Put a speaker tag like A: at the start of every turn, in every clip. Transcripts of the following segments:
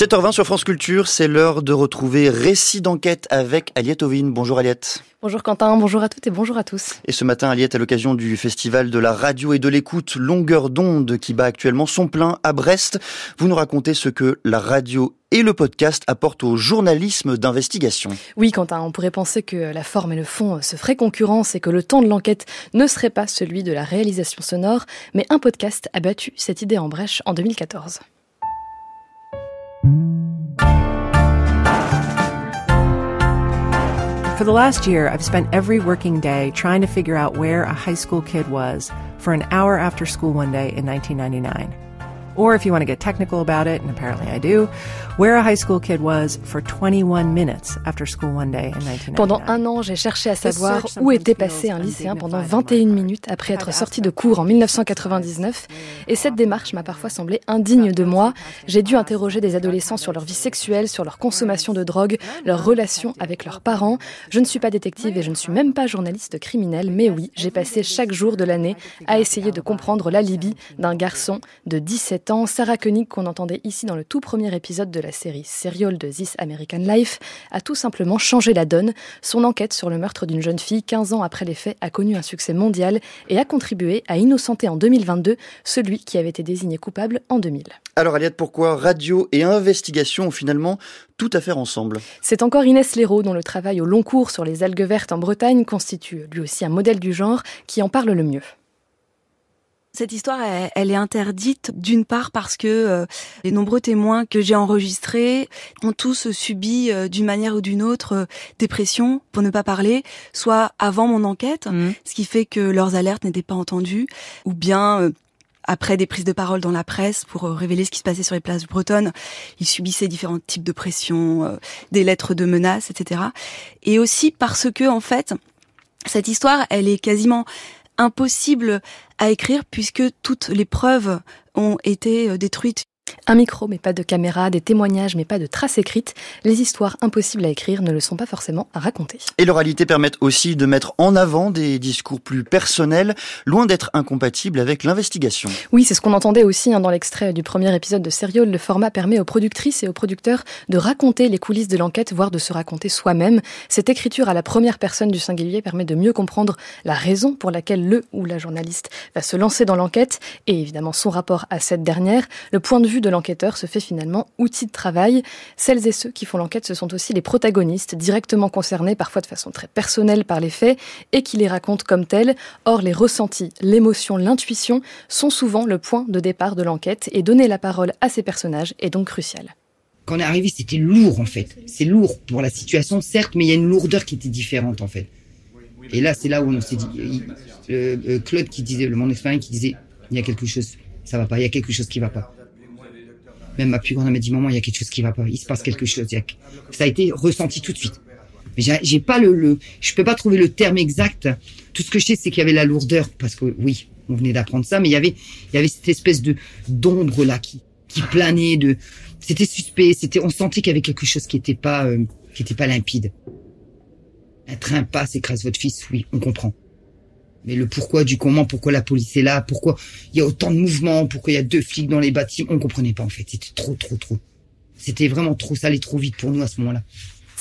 A: 7h20 sur France Culture, c'est l'heure de retrouver Récit d'enquête avec Aliette Ovine. Bonjour Aliette.
B: Bonjour Quentin, bonjour à toutes et bonjour à tous.
A: Et ce matin, Aliette, à l'occasion du festival de la radio et de l'écoute Longueur d'onde qui bat actuellement son plein à Brest, vous nous racontez ce que la radio et le podcast apportent au journalisme d'investigation.
B: Oui Quentin, on pourrait penser que la forme et le fond se feraient concurrence et que le temps de l'enquête ne serait pas celui de la réalisation sonore, mais un podcast a battu cette idée en brèche en 2014.
C: For the last year, I've spent every working day trying to figure out where a high school kid was for an hour after school one day in 1999. Or if you want to get technical about it, and apparently I do, where a high school kid was for 21 minutes after school one day in 1999.
B: Pendant un an, j'ai cherché à savoir où était passé un lycéen pendant 21 minutes après être sorti de cours en 1999. Et cette démarche m'a parfois semblé indigne de moi. J'ai dû interroger des adolescents sur leur vie sexuelle, sur leur consommation de drogue, leurs relations avec leurs parents. Je ne suis pas détective et je ne suis même pas journaliste criminel, mais oui, j'ai passé chaque jour de l'année à essayer de comprendre l'alibi d'un garçon de 17 ans, Sarah Koenig, qu'on entendait ici dans le tout premier épisode de la série Serial de This American Life, a tout simplement changé la donne. Son enquête sur le meurtre d'une jeune fille 15 ans après les faits a connu un succès mondial et a contribué à innocenter en 2022 celui qui avait été désigné coupable en 2000.
A: Alors Aliette, pourquoi radio et investigation ont finalement tout à faire ensemble?
B: C'est encore Inès Léraud, dont le travail au long cours sur les algues vertes en Bretagne constitue lui aussi un modèle du genre, qui en parle le mieux.
D: Cette histoire, elle, est interdite d'une part parce que euh, les nombreux témoins que j'ai enregistrés ont tous subi euh, d'une manière ou d'une autre euh, des pressions, pour ne pas parler, soit avant mon enquête, mmh. ce qui fait que leurs alertes n'étaient pas entendues, ou bien après des prises de parole dans la presse pour révéler ce qui se passait sur les places bretonnes, ils subissaient différents types de pressions, des lettres de menaces, etc. Et aussi parce que en fait, cette histoire, elle est quasiment impossible à écrire puisque toutes les preuves ont été euh, détruites
B: un micro, mais pas de caméra, des témoignages, mais pas de traces écrites. Les histoires impossibles à écrire ne le sont pas forcément à raconter.
A: Et l'oralité permet aussi de mettre en avant des discours plus personnels, loin d'être incompatibles avec l'investigation.
B: Oui, c'est ce qu'on entendait aussi hein, dans l'extrait du premier épisode de Serial. Le format permet aux productrices et aux producteurs de raconter les coulisses de l'enquête, voire de se raconter soi-même. Cette écriture à la première personne du singulier permet de mieux comprendre la raison pour laquelle le ou la journaliste va se lancer dans l'enquête et évidemment son rapport à cette dernière, le point de vue de l'enquêteur se fait finalement outil de travail. Celles et ceux qui font l'enquête, ce sont aussi les protagonistes, directement concernés, parfois de façon très personnelle par les faits, et qui les racontent comme tels. Or, les ressentis, l'émotion, l'intuition sont souvent le point de départ de l'enquête, et donner la parole à ces personnages est donc crucial.
E: Quand on est arrivé, c'était lourd en fait. C'est lourd pour la situation, certes, mais il y a une lourdeur qui était différente en fait. Et là, c'est là où on s'est dit, euh, euh, Claude qui disait, le mon expérience qui disait, il y a quelque chose, ça va pas, il y a quelque chose qui va pas. Même ma plus grande m'a dit, maman, il y a quelque chose qui va pas, il se passe quelque chose. Ça a été ressenti tout de suite. Mais j'ai pas le, le, je peux pas trouver le terme exact. Tout ce que je sais, c'est qu'il y avait la lourdeur, parce que oui, on venait d'apprendre ça, mais il y avait, il y avait cette espèce de d'ombre là qui, qui planait, de, c'était suspect, c'était, on sentait qu'il y avait quelque chose qui était pas, euh, qui était pas limpide. Un train passe, écrase votre fils, oui, on comprend. Mais le pourquoi du comment, pourquoi la police est là, pourquoi il y a autant de mouvements, pourquoi il y a deux flics dans les bâtiments, on comprenait pas en fait. C'était trop, trop, trop. C'était vraiment trop, ça allait trop vite pour nous à ce moment-là.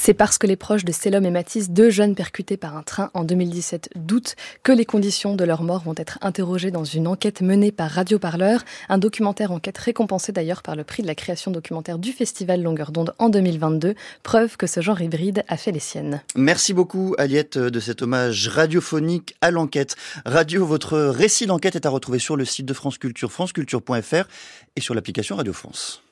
B: C'est parce que les proches de Célum et Matisse, deux jeunes percutés par un train en 2017, doutent que les conditions de leur mort vont être interrogées dans une enquête menée par Radio Parleur, un documentaire enquête récompensé d'ailleurs par le prix de la création documentaire du Festival Longueur d'onde en 2022, preuve que ce genre hybride a fait les siennes.
A: Merci beaucoup Aliette de cet hommage radiophonique à l'enquête. Radio, votre récit d'enquête est à retrouver sur le site de France Culture, franceculture.fr et sur l'application Radio France.